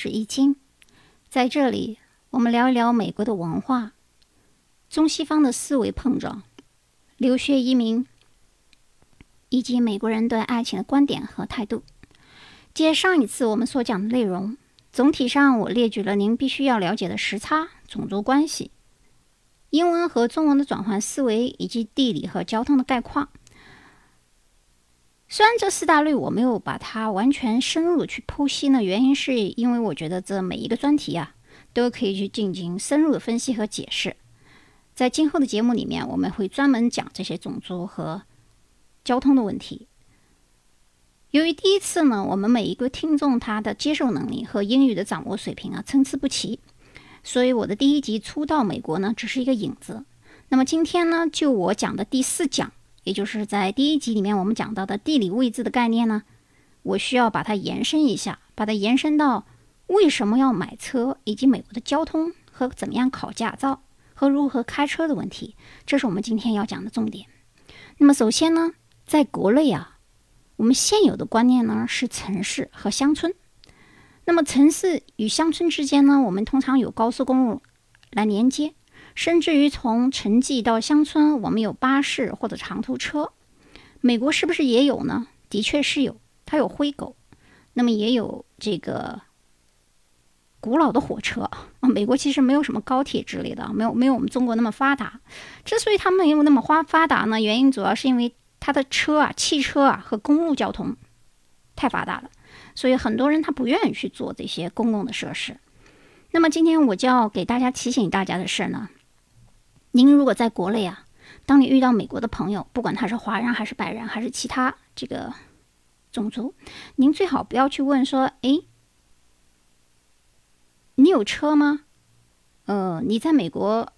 是易清，在这里我们聊一聊美国的文化、中西方的思维碰撞、留学移民以及美国人对爱情的观点和态度。接上一次我们所讲的内容，总体上我列举了您必须要了解的时差、种族关系、英文和中文的转换思维以及地理和交通的概况。虽然这四大类我没有把它完全深入去剖析呢，原因是因为我觉得这每一个专题啊都可以去进行深入的分析和解释。在今后的节目里面，我们会专门讲这些种族和交通的问题。由于第一次呢，我们每一个听众他的接受能力和英语的掌握水平啊参差不齐，所以我的第一集初到美国呢只是一个引子。那么今天呢，就我讲的第四讲。也就是在第一集里面我们讲到的地理位置的概念呢，我需要把它延伸一下，把它延伸到为什么要买车，以及美国的交通和怎么样考驾照和如何开车的问题，这是我们今天要讲的重点。那么首先呢，在国内啊，我们现有的观念呢是城市和乡村。那么城市与乡村之间呢，我们通常有高速公路来连接。甚至于从城际到乡村，我们有巴士或者长途车。美国是不是也有呢？的确是有，它有灰狗，那么也有这个古老的火车啊。美国其实没有什么高铁之类的，没有没有我们中国那么发达。之所以它没有那么发发达呢，原因主要是因为它的车啊、汽车啊和公路交通太发达了，所以很多人他不愿意去做这些公共的设施。那么今天我就要给大家提醒大家的是呢。您如果在国内啊，当你遇到美国的朋友，不管他是华人还是白人还是其他这个种族，您最好不要去问说：“哎，你有车吗？呃，你在美国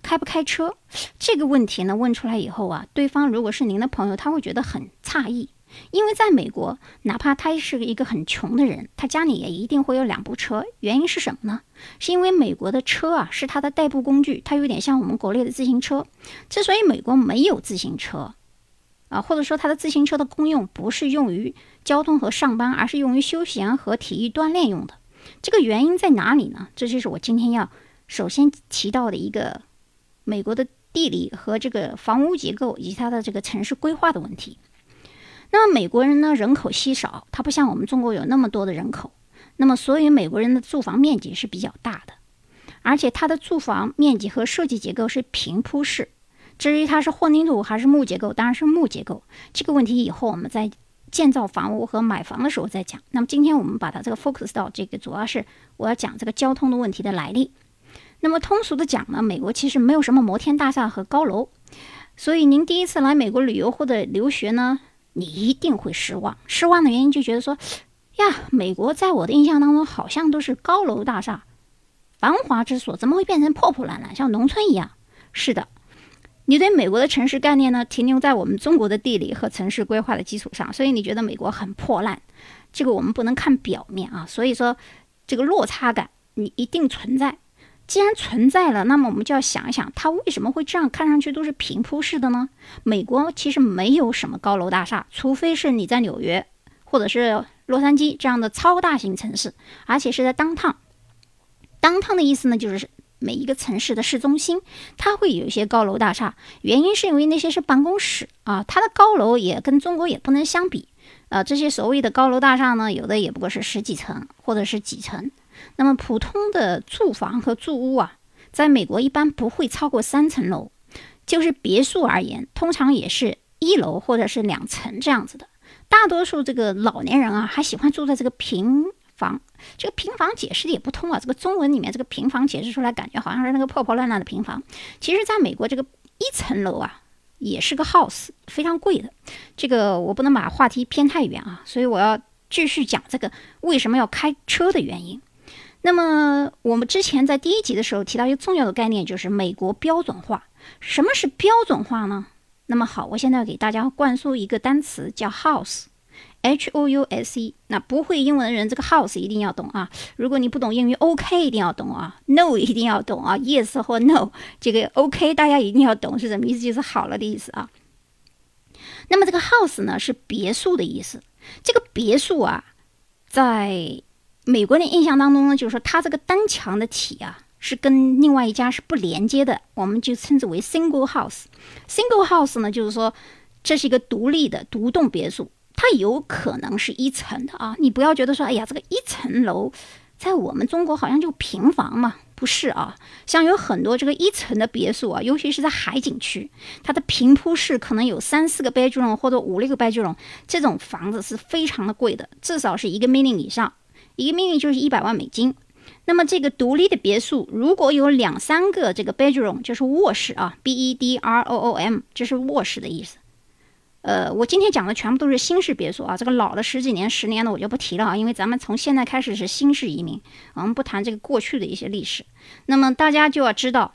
开不开车？”这个问题呢，问出来以后啊，对方如果是您的朋友，他会觉得很诧异。因为在美国，哪怕他是一个很穷的人，他家里也一定会有两部车。原因是什么呢？是因为美国的车啊是他的代步工具，它有点像我们国内的自行车。之所以美国没有自行车，啊，或者说它的自行车的功用不是用于交通和上班，而是用于休闲和体育锻炼用的。这个原因在哪里呢？这就是我今天要首先提到的一个美国的地理和这个房屋结构以及它的这个城市规划的问题。那么美国人呢，人口稀少，他不像我们中国有那么多的人口。那么，所以美国人的住房面积是比较大的，而且它的住房面积和设计结构是平铺式。至于它是混凝土还是木结构，当然是木结构。这个问题以后我们在建造房屋和买房的时候再讲。那么今天我们把它这个 focus 到这个，主要是我要讲这个交通的问题的来历。那么通俗的讲呢，美国其实没有什么摩天大厦和高楼，所以您第一次来美国旅游或者留学呢？你一定会失望，失望的原因就觉得说，呀，美国在我的印象当中好像都是高楼大厦、繁华之所，怎么会变成破破烂烂，像农村一样？是的，你对美国的城市概念呢，停留在我们中国的地理和城市规划的基础上，所以你觉得美国很破烂。这个我们不能看表面啊，所以说这个落差感你一定存在。既然存在了，那么我们就要想一想，它为什么会这样看上去都是平铺式的呢？美国其实没有什么高楼大厦，除非是你在纽约或者是洛杉矶这样的超大型城市，而且是在当趟。当趟的意思呢，就是每一个城市的市中心，它会有一些高楼大厦。原因是因为那些是办公室啊，它的高楼也跟中国也不能相比啊。这些所谓的高楼大厦呢，有的也不过是十几层或者是几层。那么普通的住房和住屋啊，在美国一般不会超过三层楼，就是别墅而言，通常也是一楼或者是两层这样子的。大多数这个老年人啊，还喜欢住在这个平房。这个平房解释的也不通啊，这个中文里面这个平房解释出来，感觉好像是那个破破烂烂的平房。其实，在美国这个一层楼啊，也是个 house，非常贵的。这个我不能把话题偏太远啊，所以我要继续讲这个为什么要开车的原因。那么，我们之前在第一集的时候提到一个重要的概念，就是美国标准化。什么是标准化呢？那么好，我现在要给大家灌输一个单词，叫 house，h o u s e。那不会英文的人，这个 house 一定要懂啊。如果你不懂英语，OK 一定要懂啊，No 一定要懂啊，Yes 或 No 这个 OK 大家一定要懂是什么意思？就是好了的意思啊。那么这个 house 呢，是别墅的意思。这个别墅啊，在美国人印象当中呢，就是说它这个单墙的体啊是跟另外一家是不连接的，我们就称之为 single house。single house 呢，就是说这是一个独立的独栋别墅，它有可能是一层的啊。你不要觉得说，哎呀，这个一层楼在我们中国好像就平房嘛。不是啊，像有很多这个一层的别墅啊，尤其是在海景区，它的平铺式可能有三四个 bedroom 或者五六个 bedroom，这种房子是非常的贵的，至少是一个 million 以上，一个秘密就是一百万美金。那么这个独立的别墅如果有两三个这个 bedroom，就是卧室啊，b e d r o o m，这是卧室的意思。呃，我今天讲的全部都是新式别墅啊，这个老的十几年、十年的我就不提了啊，因为咱们从现在开始是新式移民，我们不谈这个过去的一些历史。那么大家就要知道，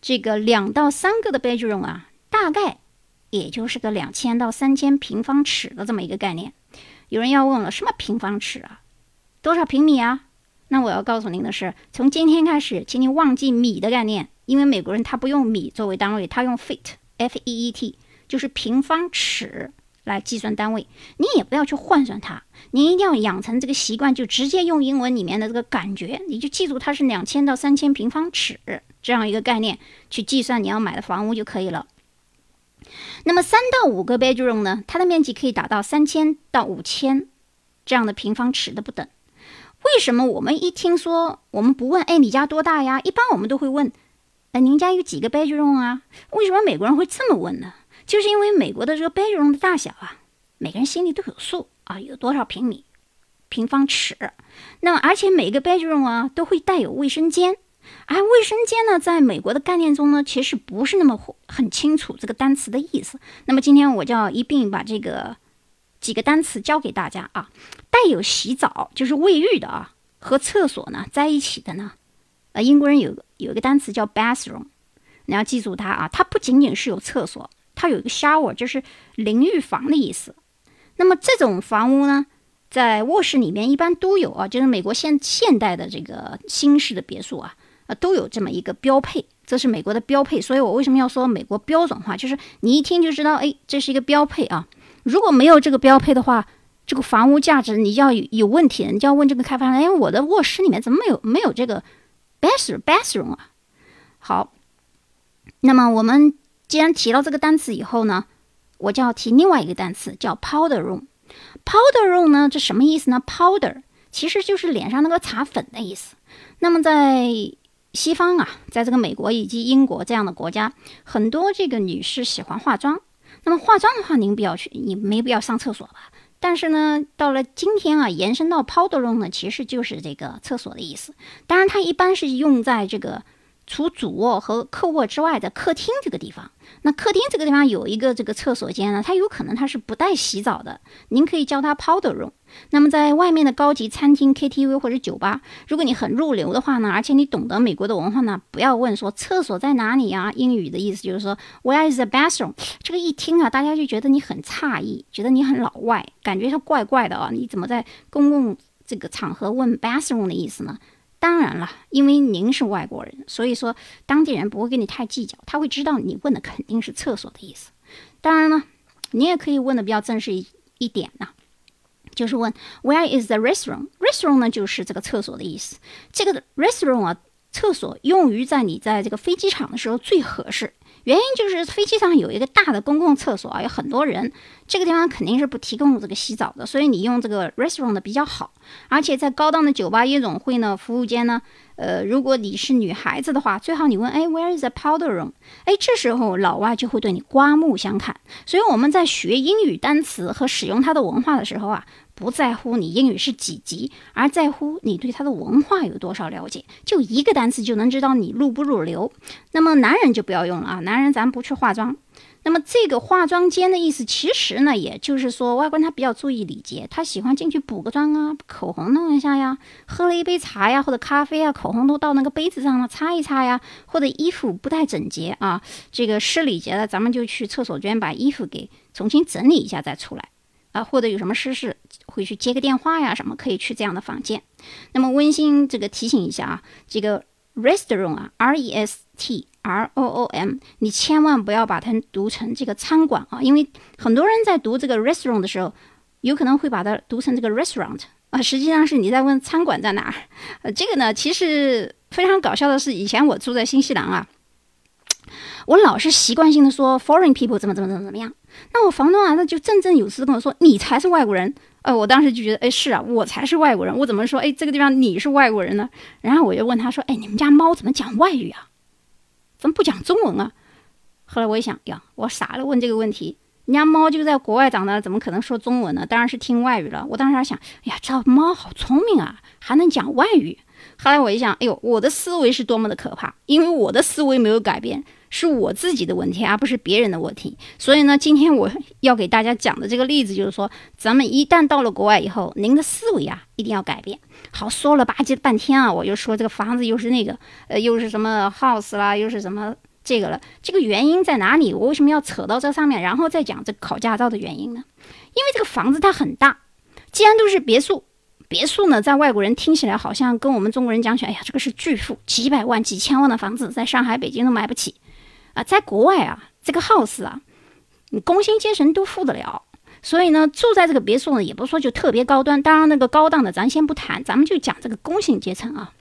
这个两到三个的 bedroom 啊，大概也就是个两千到三千平方尺的这么一个概念。有人要问了，什么平方尺啊？多少平米啊？那我要告诉您的是，从今天开始，请你忘记米的概念，因为美国人他不用米作为单位，他用 feet，f e e t。就是平方尺来计算单位，你也不要去换算它，你一定要养成这个习惯，就直接用英文里面的这个感觉，你就记住它是两千到三千平方尺这样一个概念去计算你要买的房屋就可以了。那么三到五个 bedroom 呢，它的面积可以达到三千到五千这样的平方尺的不等。为什么我们一听说我们不问，哎，你家多大呀？一般我们都会问，哎，您家有几个 bedroom 啊？为什么美国人会这么问呢？就是因为美国的这个 bedroom 的大小啊，每个人心里都有数啊，有多少平米、平方尺。那么，而且每个 bedroom 啊都会带有卫生间，而卫生间呢，在美国的概念中呢，其实不是那么很清楚这个单词的意思。那么今天我就要一并把这个几个单词教给大家啊，带有洗澡就是卫浴的啊，和厕所呢在一起的呢，呃，英国人有有一个单词叫 bathroom，你要记住它啊，它不仅仅是有厕所。它有一个 shower，就是淋浴房的意思。那么这种房屋呢，在卧室里面一般都有啊，就是美国现现代的这个新式的别墅啊，啊都有这么一个标配，这是美国的标配。所以我为什么要说美国标准化？就是你一听就知道，哎，这是一个标配啊。如果没有这个标配的话，这个房屋价值你就要有有问题，你就要问这个开发商，哎，我的卧室里面怎么没有没有这个 bathroom bathroom 啊？好，那么我们。既然提到这个单词以后呢，我就要提另外一个单词，叫 powder room。powder room 呢，这什么意思呢？powder 其实就是脸上那个擦粉的意思。那么在西方啊，在这个美国以及英国这样的国家，很多这个女士喜欢化妆。那么化妆的话，您不要去，你没必要上厕所吧？但是呢，到了今天啊，延伸到 powder room 呢，其实就是这个厕所的意思。当然，它一般是用在这个。除主卧和客卧之外的客厅这个地方，那客厅这个地方有一个这个厕所间呢，它有可能它是不带洗澡的，您可以叫它 powder room。那么在外面的高级餐厅、KTV 或者酒吧，如果你很入流的话呢，而且你懂得美国的文化呢，不要问说厕所在哪里啊？英语的意思就是说 Where is the bathroom？这个一听啊，大家就觉得你很诧异，觉得你很老外，感觉是怪怪的啊！你怎么在公共这个场合问 bathroom 的意思呢？当然了，因为您是外国人，所以说当地人不会跟你太计较，他会知道你问的肯定是厕所的意思。当然了，你也可以问的比较正式一一点呢，就是问 Where is the restroom？restroom 呢就是这个厕所的意思。这个 restroom 啊，厕所用于在你在这个飞机场的时候最合适。原因就是飞机上有一个大的公共厕所啊，有很多人，这个地方肯定是不提供这个洗澡的，所以你用这个 restroom 的比较好。而且在高档的酒吧、夜总会呢，服务间呢，呃，如果你是女孩子的话，最好你问，哎，Where is the powder room？哎，这时候老外就会对你刮目相看。所以我们在学英语单词和使用它的文化的时候啊。不在乎你英语是几级，而在乎你对他的文化有多少了解。就一个单词就能知道你入不入流。那么男人就不要用了啊，男人咱不去化妆。那么这个化妆间的意思，其实呢，也就是说外国人他比较注意礼节，他喜欢进去补个妆啊，口红弄一下呀，喝了一杯茶呀或者咖啡啊，口红都到那个杯子上了，擦一擦呀，或者衣服不太整洁啊，这个失礼节了，咱们就去厕所间把衣服给重新整理一下再出来。啊，或者有什么私事会去接个电话呀，什么可以去这样的房间。那么温馨这个提醒一下啊，这个 restaurant 啊，r e s t r o o m，你千万不要把它读成这个餐馆啊，因为很多人在读这个 restaurant 的时候，有可能会把它读成这个 restaurant 啊，实际上是你在问餐馆在哪儿。呃，这个呢，其实非常搞笑的是，以前我住在新西兰啊，我老是习惯性的说 foreign people 怎么怎么怎么怎么样。那我房东啊，那就振振有词跟我说，你才是外国人。呃，我当时就觉得，哎，是啊，我才是外国人，我怎么说，哎，这个地方你是外国人呢？然后我就问他说，哎，你们家猫怎么讲外语啊？怎么不讲中文啊？后来我一想，呀，我傻了，问这个问题，人家猫就在国外长大，怎么可能说中文呢？当然是听外语了。我当时还想，哎呀，这猫好聪明啊，还能讲外语。后来我一想，哎呦，我的思维是多么的可怕，因为我的思维没有改变。是我自己的问题，而不是别人的问题。所以呢，今天我要给大家讲的这个例子，就是说，咱们一旦到了国外以后，您的思维啊，一定要改变。好，说了吧唧半天啊，我又说这个房子又是那个，呃，又是什么 house 啦，又是什么这个了。这个原因在哪里？我为什么要扯到这上面，然后再讲这考驾照的原因呢？因为这个房子它很大，既然都是别墅，别墅呢，在外国人听起来好像跟我们中国人讲起来，哎呀，这个是巨富，几百万、几千万的房子，在上海、北京都买不起。啊，在国外啊，这个 house 啊，你工薪阶层都付得了，所以呢，住在这个别墅呢，也不说就特别高端。当然，那个高档的咱先不谈，咱们就讲这个工薪阶层啊。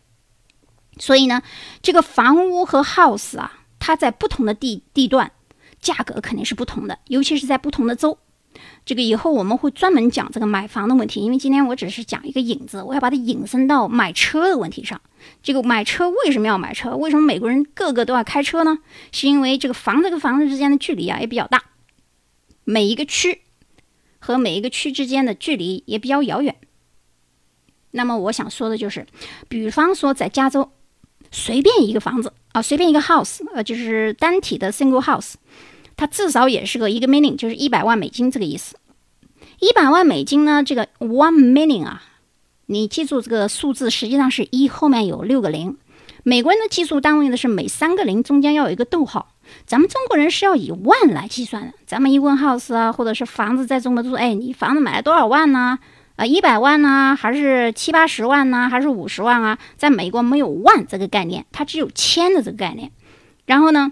所以呢，这个房屋和 house 啊，它在不同的地地段，价格肯定是不同的，尤其是在不同的州。这个以后我们会专门讲这个买房的问题，因为今天我只是讲一个引子，我要把它引申到买车的问题上。这个买车为什么要买车？为什么美国人个个都要开车呢？是因为这个房子跟房子之间的距离啊也比较大，每一个区和每一个区之间的距离也比较遥远。那么我想说的就是，比方说在加州，随便一个房子啊，随便一个 house，呃，就是单体的 single house。它至少也是个一个 million，就是一百万美金这个意思。一百万美金呢，这个 one million 啊，你记住这个数字实际上是一后面有六个零。美国人的计数单位呢是每三个零中间要有一个逗号，咱们中国人是要以万来计算的。咱们一问 house 啊，或者是房子在中国都说，哎，你房子买了多少万呢？啊，一百万呢，还是七八十万呢，还是五十万啊？在美国没有万这个概念，它只有千的这个概念。然后呢？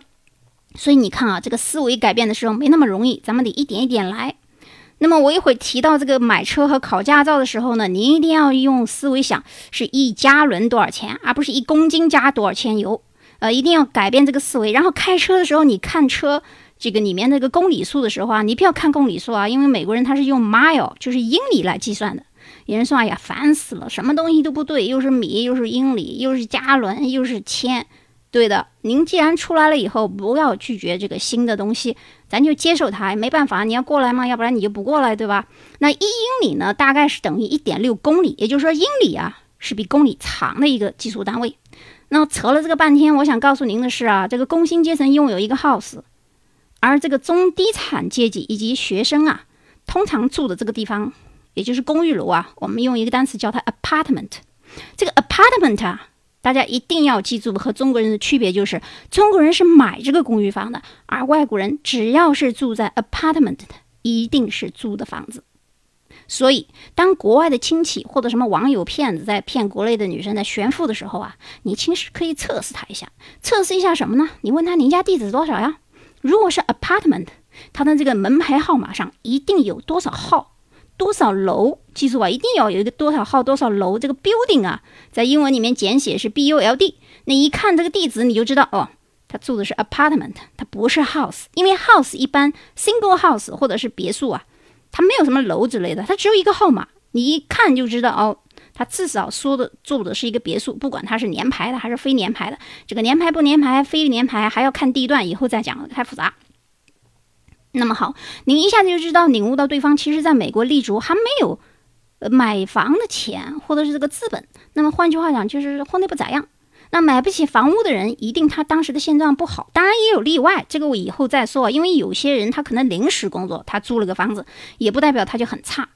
所以你看啊，这个思维改变的时候没那么容易，咱们得一点一点来。那么我一会儿提到这个买车和考驾照的时候呢，您一定要用思维想，是一加仑多少钱，而不是一公斤加多少钱油。呃，一定要改变这个思维。然后开车的时候，你看车这个里面那个公里数的时候啊，你不要看公里数啊，因为美国人他是用 mile，就是英里来计算的。有人说，哎呀，烦死了，什么东西都不对，又是米，又是英里，又是加仑，又是千。对的，您既然出来了以后，不要拒绝这个新的东西，咱就接受它。没办法，你要过来嘛，要不然你就不过来，对吧？那一英里呢，大概是等于一点六公里，也就是说，英里啊是比公里长的一个计数单位。那扯了这个半天，我想告诉您的是啊，这个工薪阶层拥有一个 house，而这个中低产阶级以及学生啊，通常住的这个地方，也就是公寓楼啊，我们用一个单词叫它 apartment。这个 apartment 啊。大家一定要记住，和中国人的区别就是，中国人是买这个公寓房的，而外国人只要是住在 apartment 的，一定是租的房子。所以，当国外的亲戚或者什么网友骗子在骗国内的女生在炫富的时候啊，你其实可以测试他一下，测试一下什么呢？你问他您家地址多少呀？如果是 apartment，他的这个门牌号码上一定有多少号。多少楼？记住啊，一定要有一个多少号多少楼。这个 building 啊，在英文里面简写是 B U L D。那一看这个地址，你就知道哦，他住的是 apartment，它不是 house。因为 house 一般 single house 或者是别墅啊，它没有什么楼之类的，它只有一个号码，你一看就知道哦，它至少说的住的是一个别墅，不管它是连排的还是非连排的。这个连排不连排，非连排还要看地段，以后再讲，太复杂。那么好，您一下子就知道领悟到对方其实在美国立足还没有，买房的钱或者是这个资本。那么换句话讲，就是混得不咋样。那买不起房屋的人，一定他当时的现状不好。当然也有例外，这个我以后再说。因为有些人他可能临时工作，他租了个房子，也不代表他就很差，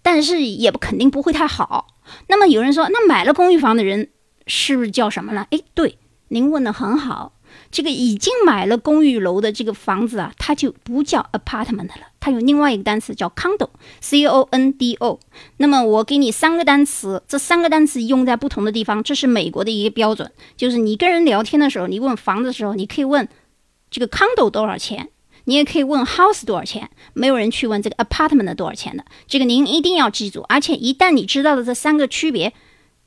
但是也不肯定不会太好。那么有人说，那买了公寓房的人是不是叫什么呢？诶，对，您问的很好。这个已经买了公寓楼的这个房子啊，它就不叫 apartment 了，它有另外一个单词叫 condo，c o n d o。那么我给你三个单词，这三个单词用在不同的地方，这是美国的一个标准。就是你跟人聊天的时候，你问房子的时候，你可以问这个 condo 多少钱，你也可以问 house 多少钱，没有人去问这个 apartment 多少钱的。这个您一定要记住，而且一旦你知道了这三个区别，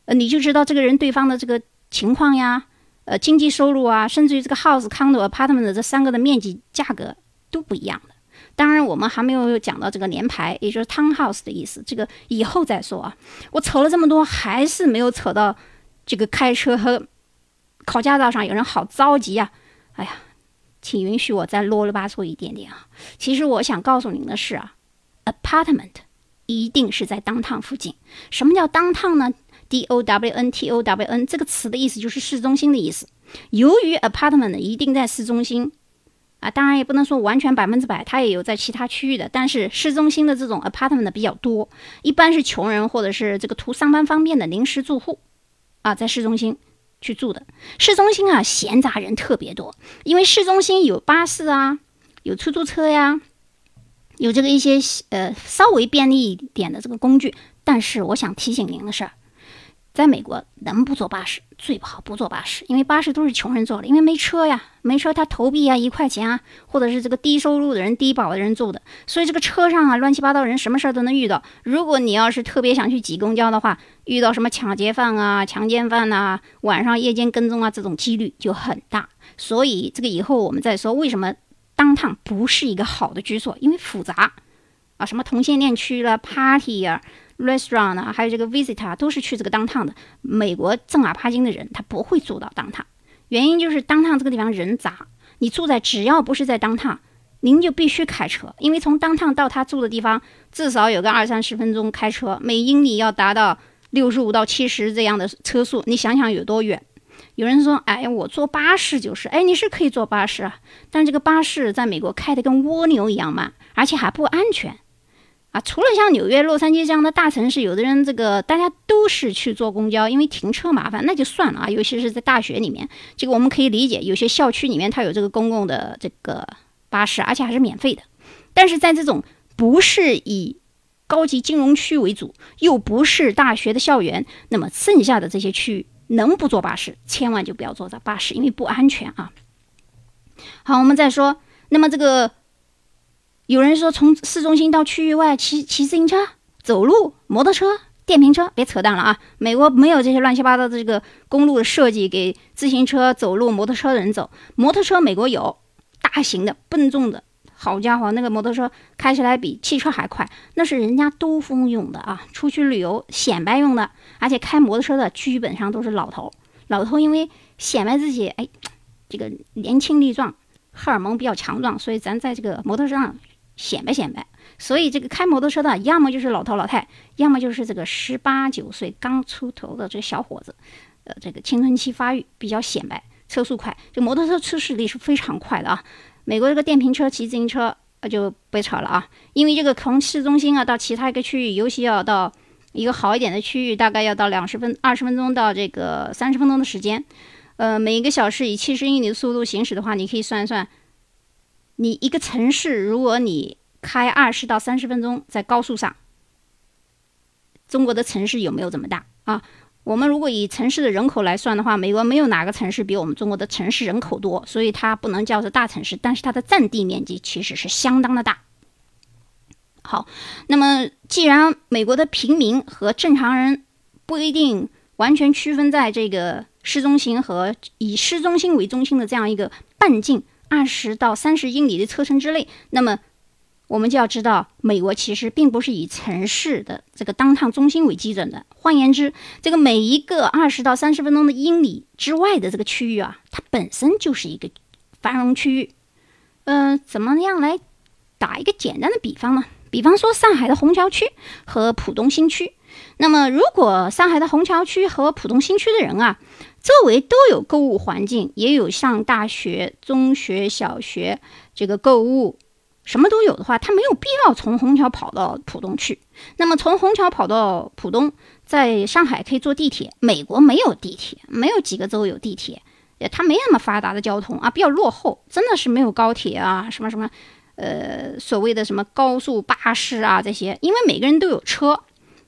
呃，你就知道这个人对方的这个情况呀，呃，经济收入啊，甚至于这个 house、condo、apartment 这三个的面积价格都不一样的。当然，我们还没有讲到这个联排，也就是 townhouse 的意思，这个以后再说啊。我扯了这么多，还是没有扯到这个开车和考驾照上，有人好着急啊！哎呀，请允许我再啰里吧嗦一点点啊。其实我想告诉您的是啊，apartment 一定是在 downtown 附近。什么叫 downtown 呢？D O W N T O W N 这个词的意思就是市中心的意思。由于 apartment 一定在市中心。啊，当然也不能说完全百分之百，它也有在其他区域的，但是市中心的这种 apartment 比较多，一般是穷人或者是这个图上班方便的临时住户，啊，在市中心去住的。市中心啊，闲杂人特别多，因为市中心有巴士啊，有出租车呀，有这个一些呃稍微便利一点的这个工具。但是我想提醒您的是。在美国，能不坐巴士最不好不坐巴士，因为巴士都是穷人坐的，因为没车呀，没车他投币啊，一块钱啊，或者是这个低收入的人、低保的人坐的，所以这个车上啊，乱七八糟人，什么事儿都能遇到。如果你要是特别想去挤公交的话，遇到什么抢劫犯啊、强奸犯呐，晚上夜间跟踪啊，这种几率就很大。所以这个以后我们再说，为什么当趟不是一个好的居所，因为复杂啊，什么同性恋区了、party 呀。Restaurant 啊，还有这个 visitor 都是去这个 downtown 的。美国正儿八经的人他不会住到 downtown，原因就是 downtown 这个地方人杂。你住在只要不是在 downtown，您就必须开车，因为从 downtown 到他住的地方至少有个二三十分钟开车，每英里要达到六十五到七十这样的车速，你想想有多远？有人说，哎，我坐巴士就是，哎，你是可以坐巴士啊，但这个巴士在美国开的跟蜗牛一样慢，而且还不安全。啊，除了像纽约、洛杉矶这样的大城市，有的人这个大家都是去坐公交，因为停车麻烦，那就算了啊。尤其是在大学里面，这个我们可以理解，有些校区里面它有这个公共的这个巴士，而且还是免费的。但是在这种不是以高级金融区为主，又不是大学的校园，那么剩下的这些区域能不坐巴士，千万就不要坐这巴士，因为不安全啊。好，我们再说，那么这个。有人说从市中心到区域外骑骑自行车、走路、摩托车、电瓶车，别扯淡了啊！美国没有这些乱七八糟的这个公路的设计给自行车、走路、摩托车的人走。摩托车美国有大型的、笨重的，好家伙，那个摩托车开起来比汽车还快，那是人家兜风用的啊，出去旅游显摆用的。而且开摩托车的基本上都是老头，老头因为显摆自己，哎，这个年轻力壮，荷尔蒙比较强壮，所以咱在这个摩托车上。显摆显摆，所以这个开摩托车的，要么就是老头老太，要么就是这个十八九岁刚出头的这个小伙子，呃，这个青春期发育比较显摆，车速快，这摩托车出事率是非常快的啊。美国这个电瓶车骑自行车呃就别吵了啊，因为这个从市中心啊到其他一个区域，尤其要到一个好一点的区域，大概要到两十分二十分钟到这个三十分钟的时间，呃，每一个小时以七十英里的速度行驶的话，你可以算一算。你一个城市，如果你开二十到三十分钟在高速上，中国的城市有没有这么大啊？我们如果以城市的人口来算的话，美国没有哪个城市比我们中国的城市人口多，所以它不能叫做大城市，但是它的占地面积其实是相当的大。好，那么既然美国的平民和正常人不一定完全区分在这个市中心和以市中心为中心的这样一个半径。二十到三十英里的车程之内，那么我们就要知道，美国其实并不是以城市的这个当趟中心为基准的。换言之，这个每一个二十到三十分钟的英里之外的这个区域啊，它本身就是一个繁荣区域。嗯，怎么样来打一个简单的比方呢？比方说上海的虹桥区和浦东新区。那么，如果上海的虹桥区和浦东新区的人啊，周围都有购物环境，也有上大学、中学、小学这个购物，什么都有的话，他没有必要从虹桥跑到浦东去。那么从虹桥跑到浦东，在上海可以坐地铁。美国没有地铁，没有几个州有地铁，它没那么发达的交通啊，比较落后，真的是没有高铁啊，什么什么，呃，所谓的什么高速巴士啊这些，因为每个人都有车。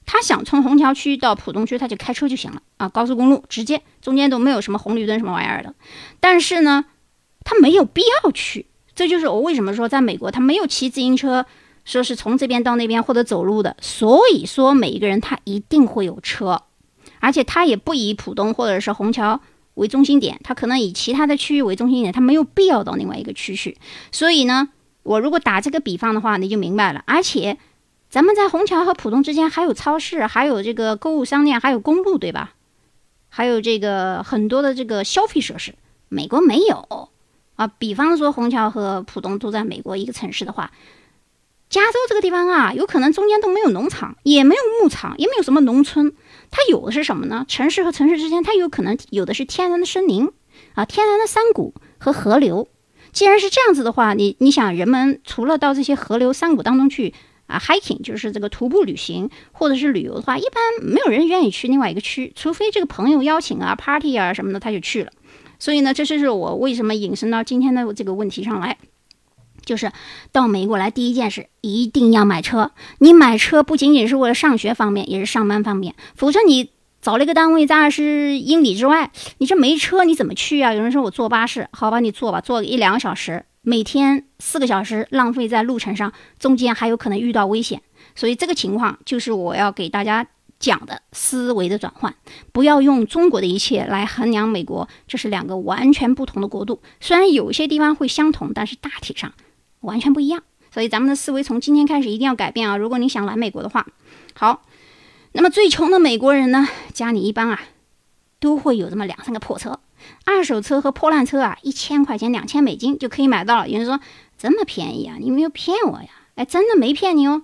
他想从虹桥区到浦东区，他就开车就行了啊，高速公路直接，中间都没有什么红绿灯什么玩意儿的。但是呢，他没有必要去这就是我为什么说在美国他没有骑自行车，说是从这边到那边或者走路的。所以说每一个人他一定会有车，而且他也不以浦东或者是虹桥为中心点，他可能以其他的区域为中心点，他没有必要到另外一个区去。所以呢，我如果打这个比方的话，你就明白了。而且咱们在虹桥和浦东之间还有超市，还有这个购物商店，还有公路，对吧？还有这个很多的这个消费设施，美国没有。啊，比方说虹桥和浦东都在美国一个城市的话，加州这个地方啊，有可能中间都没有农场，也没有牧场，也没有什么农村，它有的是什么呢？城市和城市之间，它有可能有的是天然的森林啊，天然的山谷和河流。既然是这样子的话，你你想，人们除了到这些河流、山谷当中去啊 hiking，就是这个徒步旅行或者是旅游的话，一般没有人愿意去另外一个区，除非这个朋友邀请啊、party 啊什么的，他就去了。所以呢，这就是我为什么引申到今天的这个问题上来，就是到美国来第一件事一定要买车。你买车不仅仅是为了上学方便，也是上班方便。否则你找了一个单位在二十英里之外，你这没车你怎么去啊？有人说我坐巴士，好吧，你坐吧，坐一两个小时，每天四个小时浪费在路程上，中间还有可能遇到危险。所以这个情况就是我要给大家。讲的思维的转换，不要用中国的一切来衡量美国，这是两个完全不同的国度。虽然有些地方会相同，但是大体上完全不一样。所以咱们的思维从今天开始一定要改变啊！如果你想来美国的话，好，那么最穷的美国人呢，家里一般啊都会有这么两三个破车，二手车和破烂车啊，一千块钱、两千美金就可以买到了。有人说这么便宜啊？你没有骗我呀？哎，真的没骗你哦。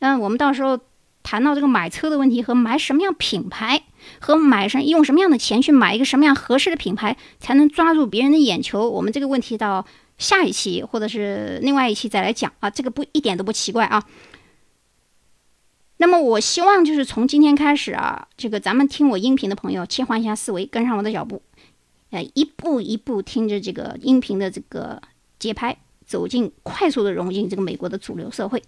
嗯，我们到时候。谈到这个买车的问题和买什么样品牌，和买什用什么样的钱去买一个什么样合适的品牌，才能抓住别人的眼球？我们这个问题到下一期或者是另外一期再来讲啊，这个不一点都不奇怪啊。那么我希望就是从今天开始啊，这个咱们听我音频的朋友切换一下思维，跟上我的脚步，呃，一步一步听着这个音频的这个节拍，走进快速的融进这个美国的主流社会。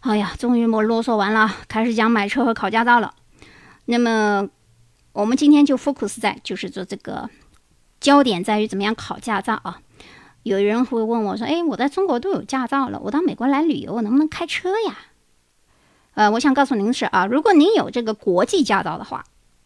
哎呀，终于我啰嗦完了，开始讲买车和考驾照了。那么，我们今天就 focus 在就是说这个焦点在于怎么样考驾照啊。有人会问我说：“哎，我在中国都有驾照了，我到美国来旅游，我能不能开车呀？”呃，我想告诉您的是啊，如果您有这个国际驾照的话，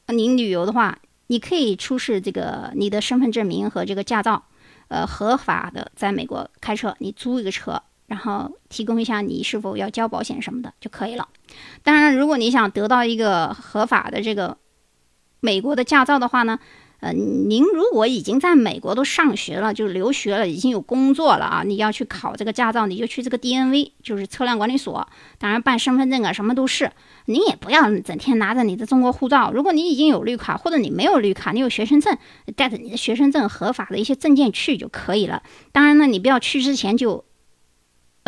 您旅游的话，你可以出示这个你的身份证明和这个驾照，呃，合法的在美国开车，你租一个车。然后提供一下你是否要交保险什么的就可以了。当然，如果你想得到一个合法的这个美国的驾照的话呢，呃，您如果已经在美国都上学了，就留学了，已经有工作了啊，你要去考这个驾照，你就去这个 DNV，就是车辆管理所，当然办身份证啊，什么都是。您也不要整天拿着你的中国护照，如果你已经有绿卡，或者你没有绿卡，你有学生证，带着你的学生证合法的一些证件去就可以了。当然呢，你不要去之前就。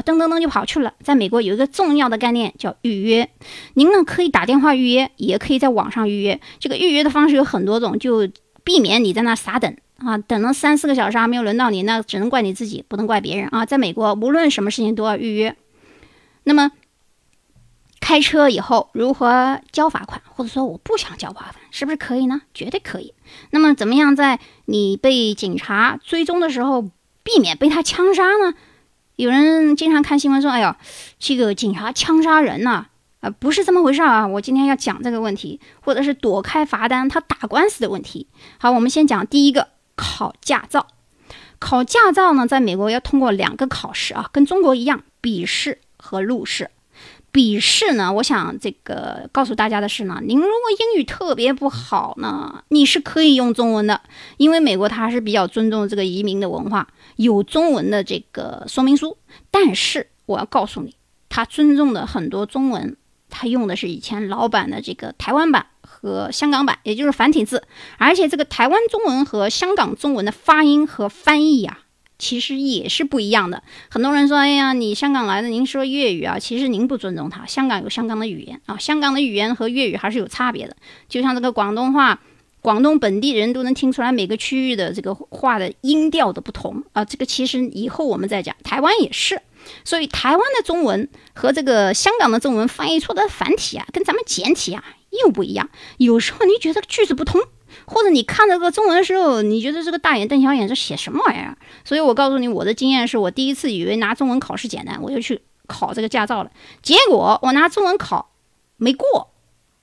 噔噔噔就跑去了。在美国有一个重要的概念叫预约，您呢可以打电话预约，也可以在网上预约。这个预约的方式有很多种，就避免你在那傻等啊，等了三四个小时还没有轮到你，那只能怪你自己，不能怪别人啊。在美国，无论什么事情都要预约。那么开车以后如何交罚款，或者说我不想交罚款，是不是可以呢？绝对可以。那么怎么样在你被警察追踪的时候避免被他枪杀呢？有人经常看新闻说：“哎呀，这个警察枪杀人呐，啊，呃不是这么回事啊！”我今天要讲这个问题，或者是躲开罚单他打官司的问题。好，我们先讲第一个，考驾照。考驾照呢，在美国要通过两个考试啊，跟中国一样，笔试和路试。笔试呢，我想这个告诉大家的是呢，您如果英语特别不好呢，你是可以用中文的，因为美国它还是比较尊重这个移民的文化，有中文的这个说明书。但是我要告诉你，他尊重的很多中文，他用的是以前老版的这个台湾版和香港版，也就是繁体字，而且这个台湾中文和香港中文的发音和翻译呀。其实也是不一样的。很多人说：“哎呀，你香港来的，您说粤语啊？”其实您不尊重他。香港有香港的语言啊，香港的语言和粤语还是有差别的。就像这个广东话，广东本地人都能听出来每个区域的这个话的音调的不同啊。这个其实以后我们再讲。台湾也是，所以台湾的中文和这个香港的中文翻译出的繁体啊，跟咱们简体啊又不一样。有时候你觉得句子不通，或者你看这个中文的时候，你觉得这个大眼瞪小眼，这写什么玩意儿？所以我告诉你，我的经验是我第一次以为拿中文考试简单，我就去考这个驾照了。结果我拿中文考没过，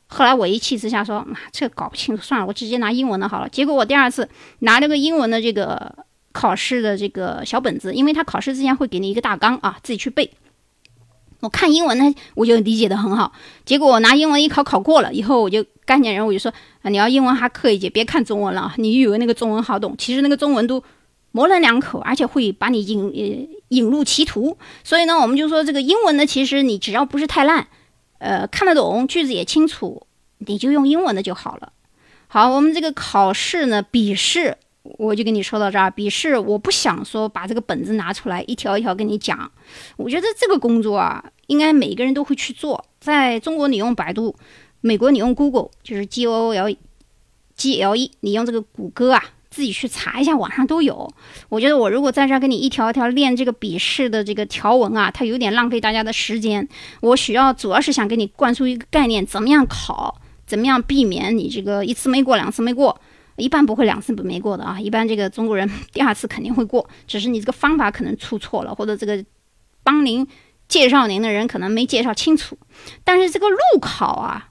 后来我一气之下说，妈，这搞不清楚，算了，我直接拿英文的好了。结果我第二次拿了个英文的这个考试的这个小本子，因为他考试之前会给你一个大纲啊，自己去背。我看英文呢，我就理解的很好。结果我拿英文一考考过了以后，我就干点人，我就说啊，你要英文还可以，别看中文了。你以为那个中文好懂，其实那个中文都模棱两可，而且会把你引呃引入歧途。所以呢，我们就说这个英文呢，其实你只要不是太烂，呃，看得懂，句子也清楚，你就用英文的就好了。好，我们这个考试呢，笔试。我就跟你说到这儿，笔试我不想说把这个本子拿出来一条一条跟你讲。我觉得这个工作啊，应该每个人都会去做。在中国你用百度，美国你用 Google，就是 G O L G L E，你用这个谷歌啊，自己去查一下，网上都有。我觉得我如果在这儿跟你一条一条练这个笔试的这个条文啊，它有点浪费大家的时间。我需要主要是想给你灌输一个概念，怎么样考，怎么样避免你这个一次没过，两次没过。一般不会两次没过的啊，一般这个中国人第二次肯定会过，只是你这个方法可能出错了，或者这个帮您介绍您的人可能没介绍清楚。但是这个路考啊，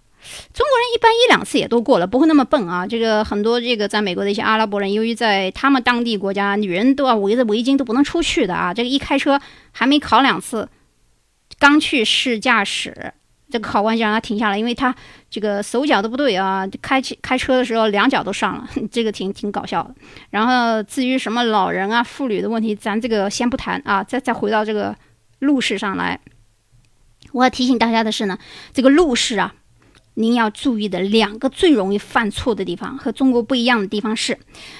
中国人一般一两次也都过了，不会那么笨啊。这个很多这个在美国的一些阿拉伯人，由于在他们当地国家，女人都要围着围巾都不能出去的啊。这个一开车还没考两次，刚去试驾驶。这个考官就让他停下来，因为他这个手脚都不对啊，开开车的时候两脚都上了，这个挺挺搞笑的。然后至于什么老人啊、妇女的问题，咱这个先不谈啊，再再回到这个路试上来。我要提醒大家的是呢，这个路试啊，您要注意的两个最容易犯错的地方和中国不一样的地方是，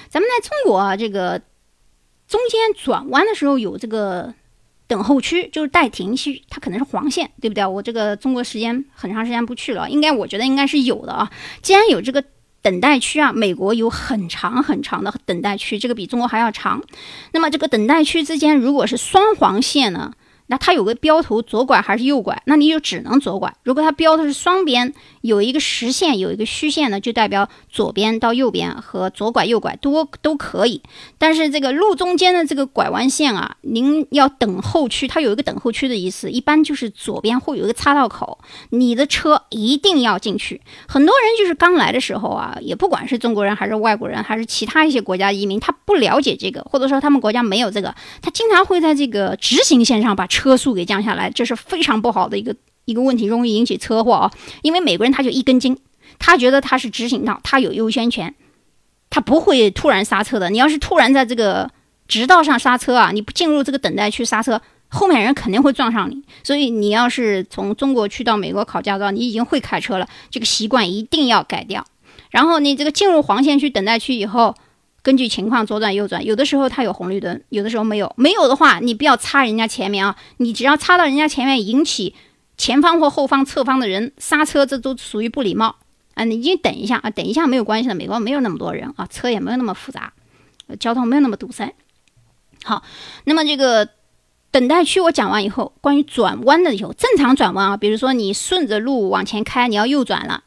咱们在中国啊，这个中间转弯的时候有这个。等候区就是待停区，它可能是黄线，对不对？我这个中国时间很长时间不去了，应该我觉得应该是有的啊。既然有这个等待区啊，美国有很长很长的等待区，这个比中国还要长。那么这个等待区之间如果是双黄线呢？那它有个标图，左拐还是右拐？那你就只能左拐。如果它标的是双边，有一个实线，有一个虚线呢，就代表左边到右边和左拐右拐都都可以。但是这个路中间的这个拐弯线啊，您要等候区，它有一个等候区的意思，一般就是左边会有一个岔道口，你的车一定要进去。很多人就是刚来的时候啊，也不管是中国人还是外国人，还是其他一些国家移民，他不了解这个，或者说他们国家没有这个，他经常会在这个直行线上把车。车速给降下来，这是非常不好的一个一个问题，容易引起车祸啊！因为美国人他就一根筋，他觉得他是直行道，他有优先权，他不会突然刹车的。你要是突然在这个直道上刹车啊，你不进入这个等待区刹车，后面人肯定会撞上你。所以你要是从中国去到美国考驾照，你已经会开车了，这个习惯一定要改掉。然后你这个进入黄线区等待区以后。根据情况左转右转，有的时候它有红绿灯，有的时候没有。没有的话，你不要插人家前面啊！你只要插到人家前面，引起前方或后方侧方的人刹车，这都属于不礼貌啊！你先等一下啊，等一下没有关系的。美国没有那么多人啊，车也没有那么复杂，交通没有那么堵塞。好，那么这个等待区我讲完以后，关于转弯的以后，正常转弯啊，比如说你顺着路往前开，你要右转了。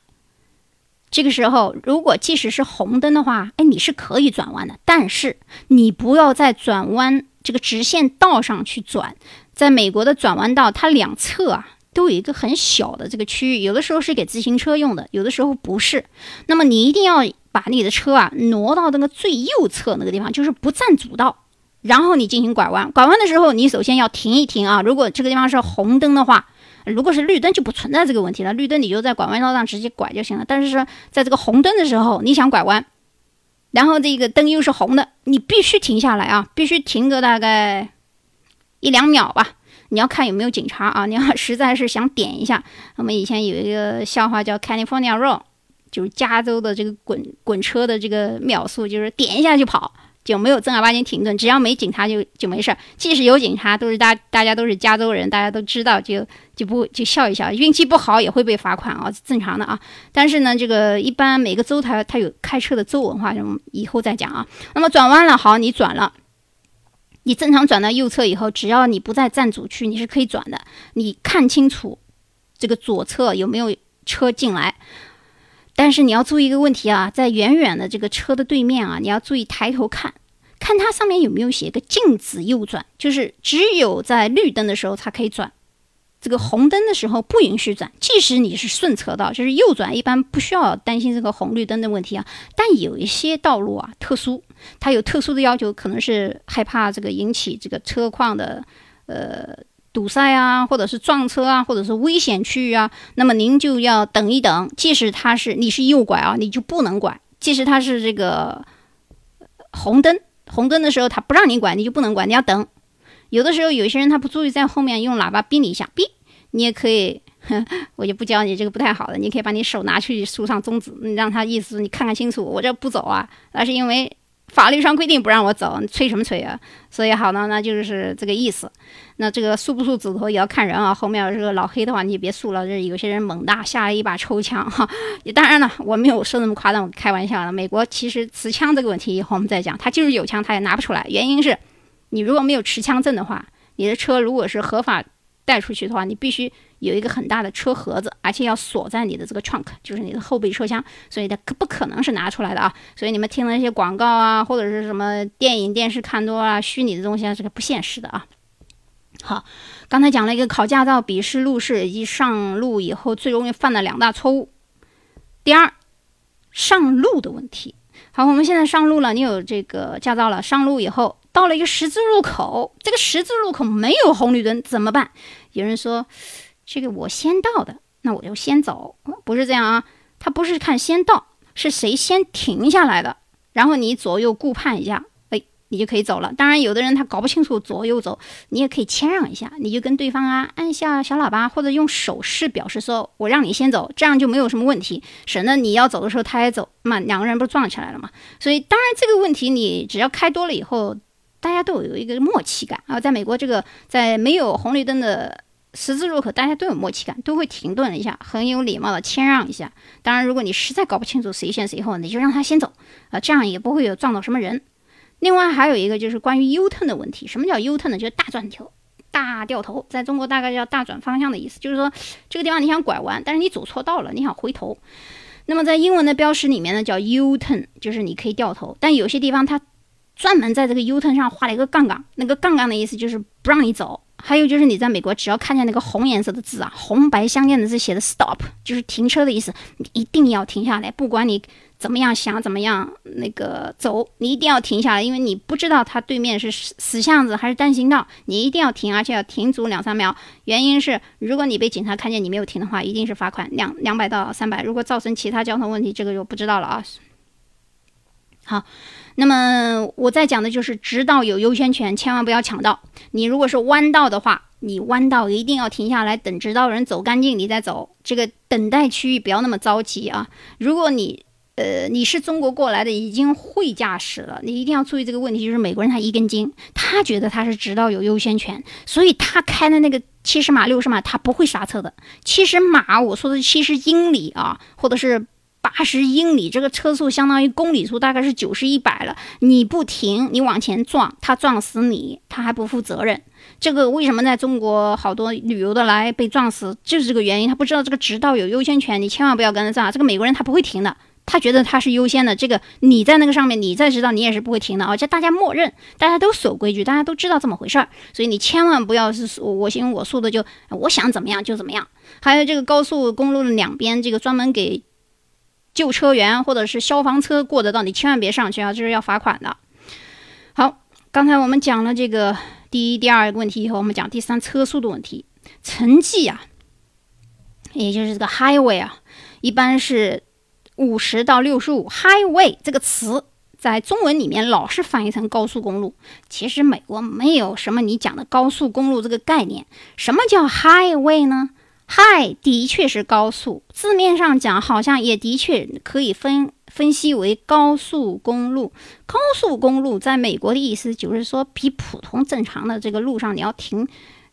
这个时候，如果即使是红灯的话，哎，你是可以转弯的，但是你不要在转弯这个直线道上去转。在美国的转弯道，它两侧啊都有一个很小的这个区域，有的时候是给自行车用的，有的时候不是。那么你一定要把你的车啊挪到那个最右侧那个地方，就是不占主道，然后你进行拐弯。拐弯的时候，你首先要停一停啊。如果这个地方是红灯的话。如果是绿灯就不存在这个问题了，绿灯你就在拐弯道上直接拐就行了。但是说在这个红灯的时候，你想拐弯，然后这个灯又是红的，你必须停下来啊，必须停个大概一两秒吧。你要看有没有警察啊，你要实在是想点一下，我们以前有一个笑话叫 California Roll，就是加州的这个滚滚车的这个秒速，就是点一下就跑。就没有正儿八经停顿，只要没警察就就没事儿。即使有警察，都是大大家都是加州人，大家都知道，就就不就笑一笑。运气不好也会被罚款啊，正常的啊。但是呢，这个一般每个州它它有开车的州文化，什么以后再讲啊。那么转弯了，好，你转了，你正常转到右侧以后，只要你不在站主区，你是可以转的。你看清楚这个左侧有没有车进来。但是你要注意一个问题啊，在远远的这个车的对面啊，你要注意抬头看，看它上面有没有写个禁止右转，就是只有在绿灯的时候才可以转，这个红灯的时候不允许转。即使你是顺车道，就是右转，一般不需要担心这个红绿灯的问题啊。但有一些道路啊特殊，它有特殊的要求，可能是害怕这个引起这个车况的呃。堵塞啊，或者是撞车啊，或者是危险区域啊，那么您就要等一等。即使它是你是右拐啊，你就不能拐；即使它是这个红灯，红灯的时候他不让你拐，你就不能拐，你要等。有的时候有些人他不注意，在后面用喇叭逼你一下，逼你也可以，我就不教你这个不太好的，你可以把你手拿去竖上中指，你让他意思你看看清楚，我这不走啊，那是因为。法律上规定不让我走，你吹什么吹啊？所以好呢，那就是这个意思。那这个竖不竖指头也要看人啊。后面这个老黑的话，你也别竖了。这有些人猛大，下来一把抽枪哈。当然了，我没有说那么夸张，我开玩笑了。美国其实持枪这个问题，以后我们再讲。他就是有枪，他也拿不出来。原因是，你如果没有持枪证的话，你的车如果是合法带出去的话，你必须。有一个很大的车盒子，而且要锁在你的这个 trunk，就是你的后备车厢，所以它可不可能是拿出来的啊？所以你们听了一些广告啊，或者是什么电影、电视看多了，虚拟的东西啊，这个不现实的啊。好，刚才讲了一个考驾照笔试、路试以及上路以后最容易犯的两大错误。第二，上路的问题。好，我们现在上路了，你有这个驾照了，上路以后到了一个十字路口，这个十字路口没有红绿灯怎么办？有人说。这个我先到的，那我就先走，不是这样啊？他不是看先到，是谁先停下来的，然后你左右顾盼一下，哎，你就可以走了。当然，有的人他搞不清楚左右走，你也可以谦让一下，你就跟对方啊按下小喇叭或者用手势表示说我让你先走，这样就没有什么问题，省得你要走的时候他也走，那两个人不是撞起来了吗？所以，当然这个问题你只要开多了以后，大家都有一个默契感啊。在美国，这个在没有红绿灯的。十字路口，大家都有默契感，都会停顿一下，很有礼貌的谦让一下。当然，如果你实在搞不清楚谁先谁后，你就让他先走啊，这样也不会有撞到什么人。另外还有一个就是关于 U turn 的问题，什么叫 U turn 呢？就是大转头、大掉头，在中国大概叫大转方向的意思，就是说这个地方你想拐弯，但是你走错道了，你想回头。那么在英文的标识里面呢，叫 U turn，就是你可以掉头，但有些地方它专门在这个 U turn 上画了一个杠杠，那个杠杠的意思就是不让你走。还有就是你在美国，只要看见那个红颜色的字啊，红白相间的字写的 stop，就是停车的意思，你一定要停下来，不管你怎么样想怎么样那个走，你一定要停下来，因为你不知道它对面是死巷子还是单行道，你一定要停，而且要停足两三秒。原因是，如果你被警察看见你没有停的话，一定是罚款两两百到三百。如果造成其他交通问题，这个就不知道了啊。好。那么我在讲的就是直道有优先权，千万不要抢道。你如果是弯道的话，你弯道一定要停下来等直道人走干净，你再走。这个等待区域不要那么着急啊。如果你呃你是中国过来的，已经会驾驶了，你一定要注意这个问题。就是美国人他一根筋，他觉得他是直道有优先权，所以他开的那个七十码六十码他不会刹车的。七十码我说的七十英里啊，或者是。八十英里，这个车速相当于公里数大概是九十一百了。你不停，你往前撞，他撞死你，他还不负责任。这个为什么在中国好多旅游的来被撞死，就是这个原因。他不知道这个直道有优先权，你千万不要跟他撞。这个美国人他不会停的，他觉得他是优先的。这个你在那个上面，你在直道，你也是不会停的。而且大家默认，大家都守规矩，大家都知道这么回事儿。所以你千万不要是我行我素的，就我想怎么样就怎么样。还有这个高速公路的两边，这个专门给。救车员或者是消防车过得到，你千万别上去啊！这是要罚款的。好，刚才我们讲了这个第一、第二个问题以后，我们讲第三车速的问题。成绩啊，也就是这个 highway 啊，一般是五十到六十五。highway 这个词在中文里面老是翻译成高速公路，其实美国没有什么你讲的高速公路这个概念。什么叫 highway 呢？High 的确是高速，字面上讲好像也的确可以分分析为高速公路。高速公路在美国的意思就是说，比普通正常的这个路上你要停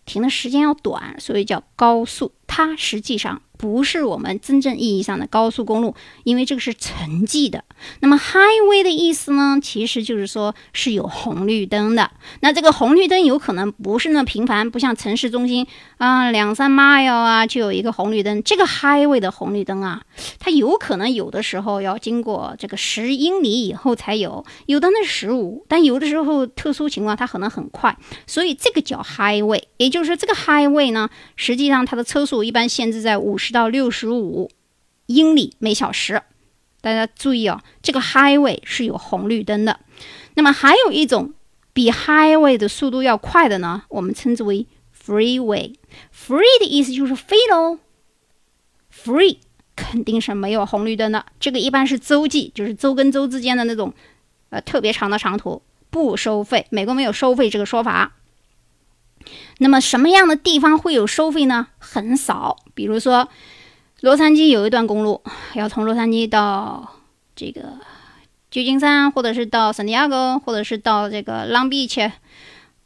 停的时间要短，所以叫高速。它实际上不是我们真正意义上的高速公路，因为这个是城际的。那么 highway 的意思呢，其实就是说是有红绿灯的。那这个红绿灯有可能不是那么频繁，不像城市中心啊，两三 mile 啊就有一个红绿灯。这个 highway 的红绿灯啊，它有可能有的时候要经过这个十英里以后才有，有的那十五，但有的时候特殊情况它可能很快，所以这个叫 highway。也就是说，这个 highway 呢，实际上它的车速一般限制在五十到六十五英里每小时。大家注意哦，这个 highway 是有红绿灯的。那么还有一种比 highway 的速度要快的呢，我们称之为 freeway。free 的意思就是飞喽，free 肯定是没有红绿灯的。这个一般是洲际，就是州跟州之间的那种呃特别长的长途，不收费。美国没有收费这个说法。那么什么样的地方会有收费呢？很少，比如说。洛杉矶有一段公路，要从洛杉矶到这个旧金山，或者是到圣地亚哥，或者是到这个 Long Beach，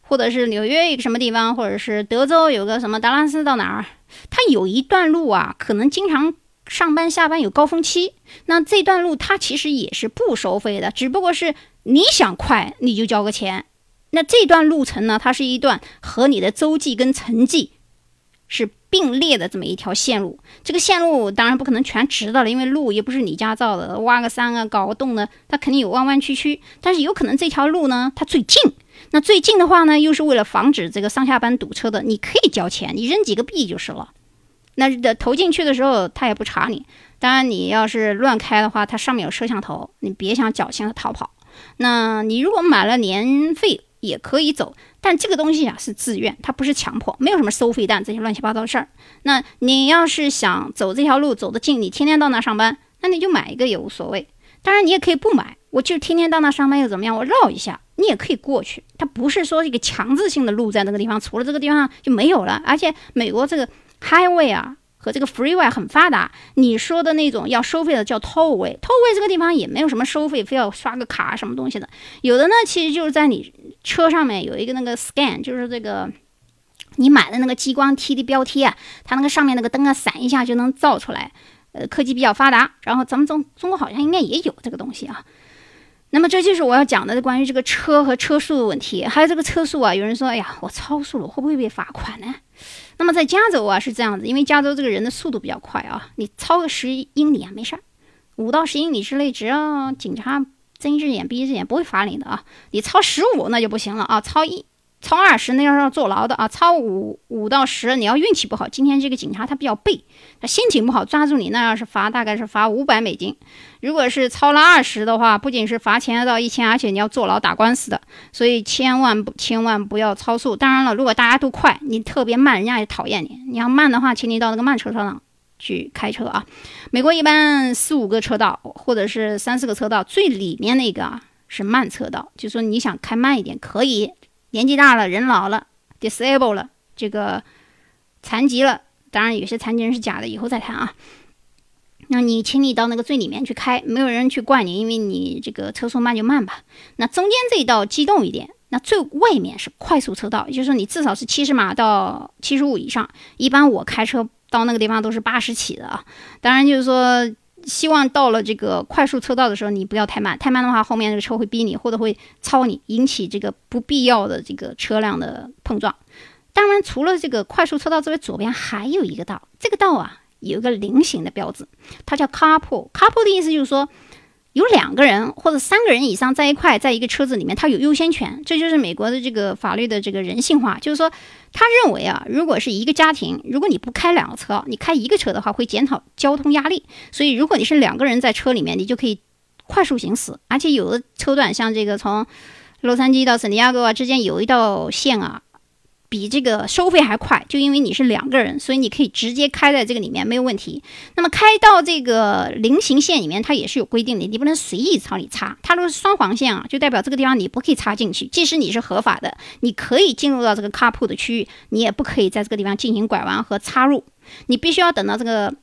或者是纽约一个什么地方，或者是德州有个什么达拉斯到哪儿？它有一段路啊，可能经常上班下班有高峰期，那这段路它其实也是不收费的，只不过是你想快你就交个钱。那这段路程呢，它是一段和你的洲际跟城际是。并列的这么一条线路，这个线路当然不可能全直的了，因为路也不是你家造的，挖个山啊，搞个洞呢，它肯定有弯弯曲曲。但是有可能这条路呢，它最近，那最近的话呢，又是为了防止这个上下班堵车的，你可以交钱，你扔几个币就是了。那的投进去的时候，他也不查你。当然，你要是乱开的话，它上面有摄像头，你别想侥幸的逃跑。那你如果买了年费，也可以走。但这个东西啊是自愿，它不是强迫，没有什么收费站这些乱七八糟的事儿。那你要是想走这条路走得近，你天天到那上班，那你就买一个也无所谓。当然你也可以不买，我就天天到那上班又怎么样？我绕一下，你也可以过去。它不是说一个强制性的路在那个地方，除了这个地方就没有了。而且美国这个 highway 啊。和这个 freeway 很发达，你说的那种要收费的叫 tollway，tollway 这个地方也没有什么收费，非要刷个卡什么东西的。有的呢，其实就是在你车上面有一个那个 scan，就是这个你买的那个激光贴的标贴啊，它那个上面那个灯啊闪一下就能照出来。呃，科技比较发达，然后咱们中中国好像应该也有这个东西啊。那么这就是我要讲的关于这个车和车速的问题，还有这个车速啊，有人说，哎呀，我超速了，会不会被罚款呢？那么在加州啊是这样子，因为加州这个人的速度比较快啊，你超个十英里啊没事儿，五到十英里之内，只要警察睁一只眼闭一只眼不会罚你的啊。你超十五那就不行了啊，超一、超二十那要是要坐牢的啊。超五五到十，你要运气不好，今天这个警察他比较背，他心情不好抓住你，那要是罚大概是罚五百美金。如果是超了二十的话，不仅是罚钱到一千，而且你要坐牢打官司的。所以千万不千万不要超速。当然了，如果大家都快，你特别慢，人家也讨厌你。你要慢的话，请你到那个慢车车上去开车啊。美国一般四五个车道或者是三四个车道，最里面那个啊是慢车道，就说你想开慢一点可以。年纪大了，人老了，disable 了，这个残疾了。当然有些残疾人是假的，以后再谈啊。那你请你到那个最里面去开，没有人去怪你，因为你这个车速慢就慢吧。那中间这一道机动一点，那最外面是快速车道，也就是说你至少是七十码到七十五以上。一般我开车到那个地方都是八十起的啊。当然就是说，希望到了这个快速车道的时候，你不要太慢，太慢的话后面这个车会逼你或者会超你，引起这个不必要的这个车辆的碰撞。当然，除了这个快速车道之外，左边还有一个道，这个道啊。有一个菱形的标志，它叫 carpool。carpool 的意思就是说，有两个人或者三个人以上在一块，在一个车子里面，他有优先权。这就是美国的这个法律的这个人性化，就是说，他认为啊，如果是一个家庭，如果你不开两个车，你开一个车的话，会减少交通压力。所以，如果你是两个人在车里面，你就可以快速行驶。而且有的车段，像这个从洛杉矶到圣地亚哥啊之间有一道线啊。比这个收费还快，就因为你是两个人，所以你可以直接开在这个里面没有问题。那么开到这个菱形线里面，它也是有规定的，你不能随意朝里插。它如果是双黄线啊，就代表这个地方你不可以插进去。即使你是合法的，你可以进入到这个 carpool 的区域，你也不可以在这个地方进行拐弯和插入。你必须要等到这个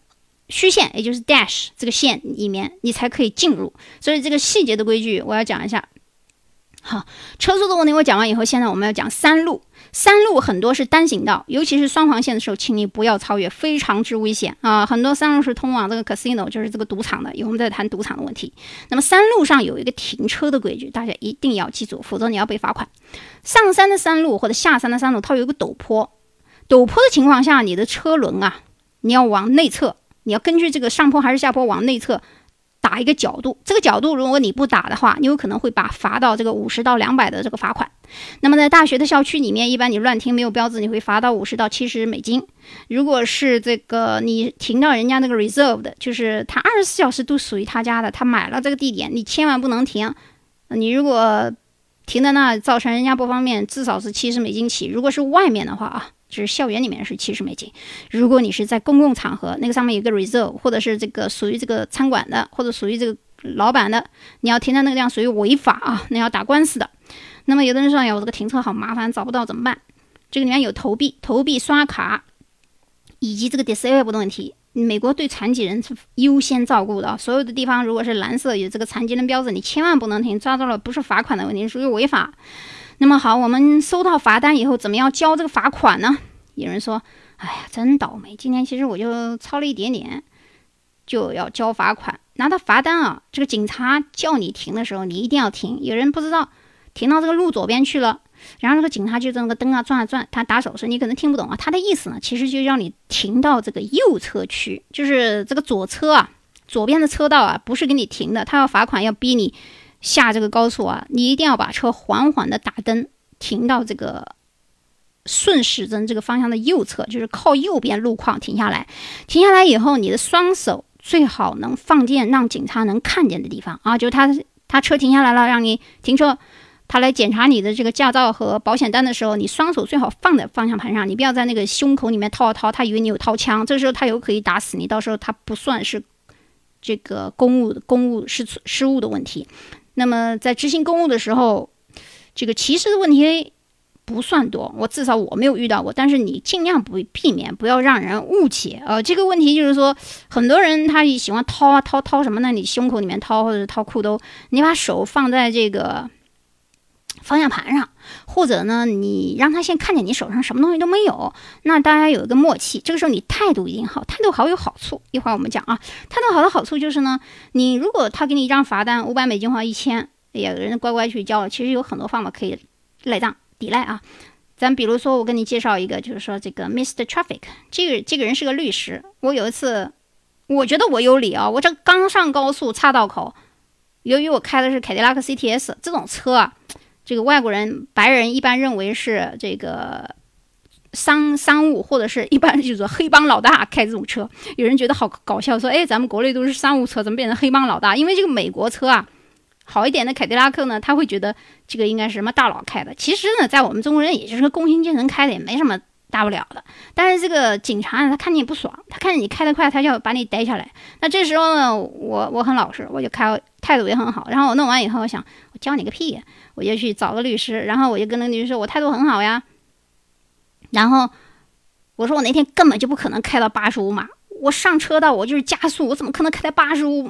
虚线，也就是 dash 这个线里面，你才可以进入。所以这个细节的规矩我要讲一下。好，车速的问题我讲完以后，现在我们要讲山路。山路很多是单行道，尤其是双黄线的时候，请你不要超越，非常之危险啊！很多山路是通往这个 casino，就是这个赌场的。有我们在谈赌场的问题。那么山路上有一个停车的规矩，大家一定要记住，否则你要被罚款。上山的山路或者下山的山路，它有一个陡坡，陡坡的情况下，你的车轮啊，你要往内侧，你要根据这个上坡还是下坡往内侧。打一个角度，这个角度如果你不打的话，你有可能会把罚到这个五十到两百的这个罚款。那么在大学的校区里面，一般你乱停没有标志，你会罚到五十到七十美金。如果是这个你停到人家那个 reserved，就是他二十四小时都属于他家的，他买了这个地点，你千万不能停。你如果停在那造成人家不方便，至少是七十美金起。如果是外面的话啊。就是校园里面是七十美金，如果你是在公共场合，那个上面有个 reserve，或者是这个属于这个餐馆的，或者属于这个老板的，你要停在那个地方属于违法啊，那要打官司的。那么有的人说，哎呀，我这个停车好麻烦，找不到怎么办？这个里面有投币、投币刷卡，以及这个 disable 的问题。美国对残疾人是优先照顾的，所有的地方如果是蓝色有这个残疾人标志，你千万不能停，抓到了不是罚款的问题，属于违法。那么好，我们收到罚单以后，怎么样交这个罚款呢？有人说：“哎呀，真倒霉！今天其实我就超了一点点，就要交罚款。拿到罚单啊，这个警察叫你停的时候，你一定要停。有人不知道，停到这个路左边去了，然后这个警察就在那个灯啊转啊转，他打手势，你可能听不懂啊。他的意思呢，其实就让你停到这个右侧区，就是这个左侧啊，左边的车道啊，不是给你停的，他要罚款，要逼你。”下这个高速啊，你一定要把车缓缓的打灯，停到这个顺时针这个方向的右侧，就是靠右边路况停下来。停下来以后，你的双手最好能放见让警察能看见的地方啊，就是他他车停下来了，让你停车，他来检查你的这个驾照和保险单的时候，你双手最好放在方向盘上，你不要在那个胸口里面掏啊掏，他以为你有掏枪，这时候他有可以打死你，到时候他不算是这个公务公务失失误的问题。那么在执行公务的时候，这个歧视的问题不算多，我至少我没有遇到过。但是你尽量不避免，不要让人误解。呃，这个问题就是说，很多人他喜欢掏啊掏掏什么呢？你胸口里面掏，或者掏裤兜，你把手放在这个方向盘上，或者呢，你让他先看见你手上什么东西都没有，那大家有一个默契。这个时候你态度一定好，态度好有好处。一会儿我们讲啊，态度好的好处就是呢，你如果他给你一张罚单，五百美金或一千，有人乖乖去交了。其实有很多方法可以赖账抵赖啊。咱比如说，我跟你介绍一个，就是说这个 Mr. Traffic，这个这个人是个律师。我有一次，我觉得我有理啊，我这刚上高速岔道口，由于我开的是凯迪拉克 CTS 这种车啊。这个外国人、白人一般认为是这个商商务，或者是一般就是说黑帮老大开这种车。有人觉得好搞笑，说：“哎，咱们国内都是商务车，怎么变成黑帮老大？”因为这个美国车啊，好一点的凯迪拉克呢，他会觉得这个应该是什么大佬开的。其实呢，在我们中国人也就是个工薪阶层开的，也没什么大不了的。但是这个警察呢，他看见你不爽，他看见你开得快，他就要把你逮下来。那这时候呢，我我很老实，我就开态度也很好。然后我弄完以后，我想我教你个屁！我就去找个律师，然后我就跟那个律师说，我态度很好呀。然后我说我那天根本就不可能开到八十五码，我上车道我就是加速，我怎么可能开到八十五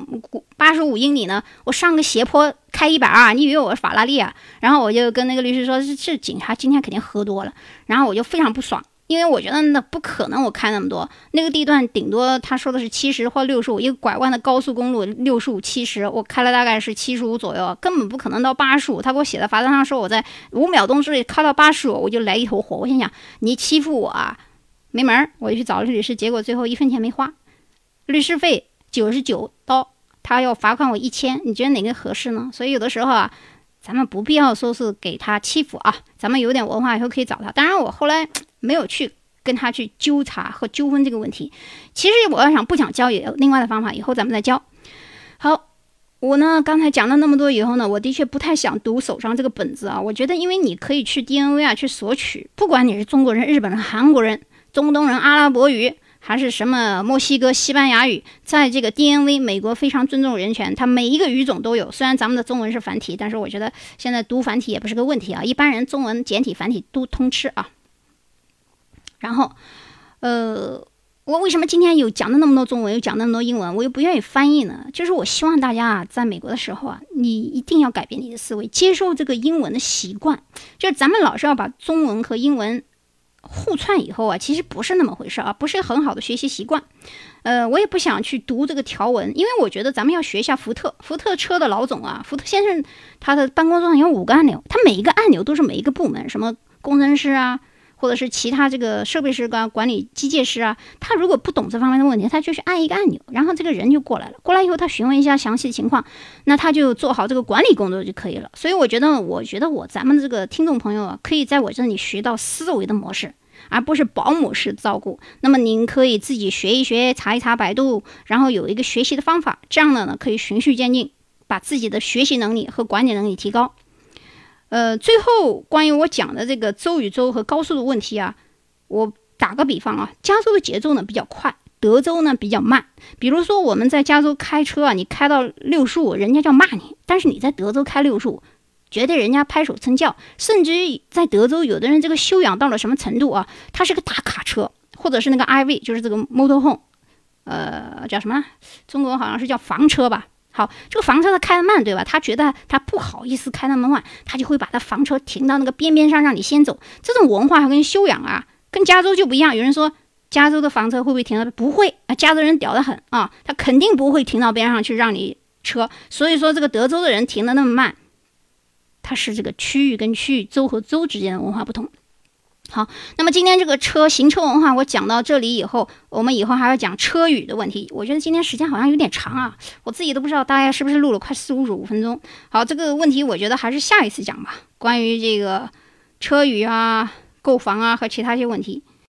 八十五英里呢？我上个斜坡开一百二，你以为我是法拉利啊？然后我就跟那个律师说，是这警察今天肯定喝多了，然后我就非常不爽。因为我觉得那不可能，我开那么多，那个地段顶多他说的是七十或六十五，一个拐弯的高速公路六十五七十，我开了大概是七十五左右，根本不可能到八十五。他给我写的罚单上说我在五秒钟之内开到八十五，我就来一头火。我心想你欺负我啊，没门儿！我就去找了律师，结果最后一分钱没花，律师费九十九刀，他要罚款我一千，你觉得哪个合适呢？所以有的时候啊，咱们不必要说是给他欺负啊，咱们有点文化以后可以找他。当然我后来。没有去跟他去纠察和纠纷这个问题。其实我要想不想教也有另外的方法，以后咱们再教。好，我呢刚才讲了那么多以后呢，我的确不太想读手上这个本子啊。我觉得，因为你可以去 DNV 啊去索取，不管你是中国人、日本人、韩国人、中东人、阿拉伯语还是什么墨西哥、西班牙语，在这个 DNV 美国非常尊重人权，它每一个语种都有。虽然咱们的中文是繁体，但是我觉得现在读繁体也不是个问题啊。一般人中文简体繁体都通吃啊。然后，呃，我为什么今天有讲的那么多中文，又讲那么多英文，我又不愿意翻译呢？就是我希望大家啊，在美国的时候啊，你一定要改变你的思维，接受这个英文的习惯。就是咱们老是要把中文和英文互串以后啊，其实不是那么回事啊，不是很好的学习习惯。呃，我也不想去读这个条文，因为我觉得咱们要学一下福特，福特车的老总啊，福特先生他的办公桌上有五个按钮，他每一个按钮都是每一个部门，什么工程师啊。或者是其他这个设备师啊、管理机械师啊，他如果不懂这方面的问题，他就去按一个按钮，然后这个人就过来了。过来以后，他询问一下详细的情况，那他就做好这个管理工作就可以了。所以我觉得，我觉得我咱们这个听众朋友啊，可以在我这里学到思维的模式，而不是保姆式照顾。那么您可以自己学一学，查一查百度，然后有一个学习的方法，这样的呢可以循序渐进，把自己的学习能力和管理能力提高。呃，最后关于我讲的这个州与州和高速的问题啊，我打个比方啊，加州的节奏呢比较快，德州呢比较慢。比如说我们在加州开车啊，你开到六十五，人家就骂你；但是你在德州开六十五，绝对人家拍手称叫。甚至于在德州，有的人这个修养到了什么程度啊？他是个大卡车，或者是那个 IV，就是这个 motorhome，呃，叫什么？中国好像是叫房车吧。好，这个房车它开得慢，对吧？他觉得他不好意思开那么慢，他就会把他房车停到那个边边上，让你先走。这种文化跟修养啊，跟加州就不一样。有人说加州的房车会不会停到？不会啊，加州人屌得很啊，他肯定不会停到边上去让你车。所以说这个德州的人停得那么慢，它是这个区域跟区域、州和州之间的文化不同。好，那么今天这个车行车文化我讲到这里以后，我们以后还要讲车语的问题。我觉得今天时间好像有点长啊，我自己都不知道大概是不是录了快四五十五分钟。好，这个问题我觉得还是下一次讲吧，关于这个车语啊、购房啊和其他一些问题。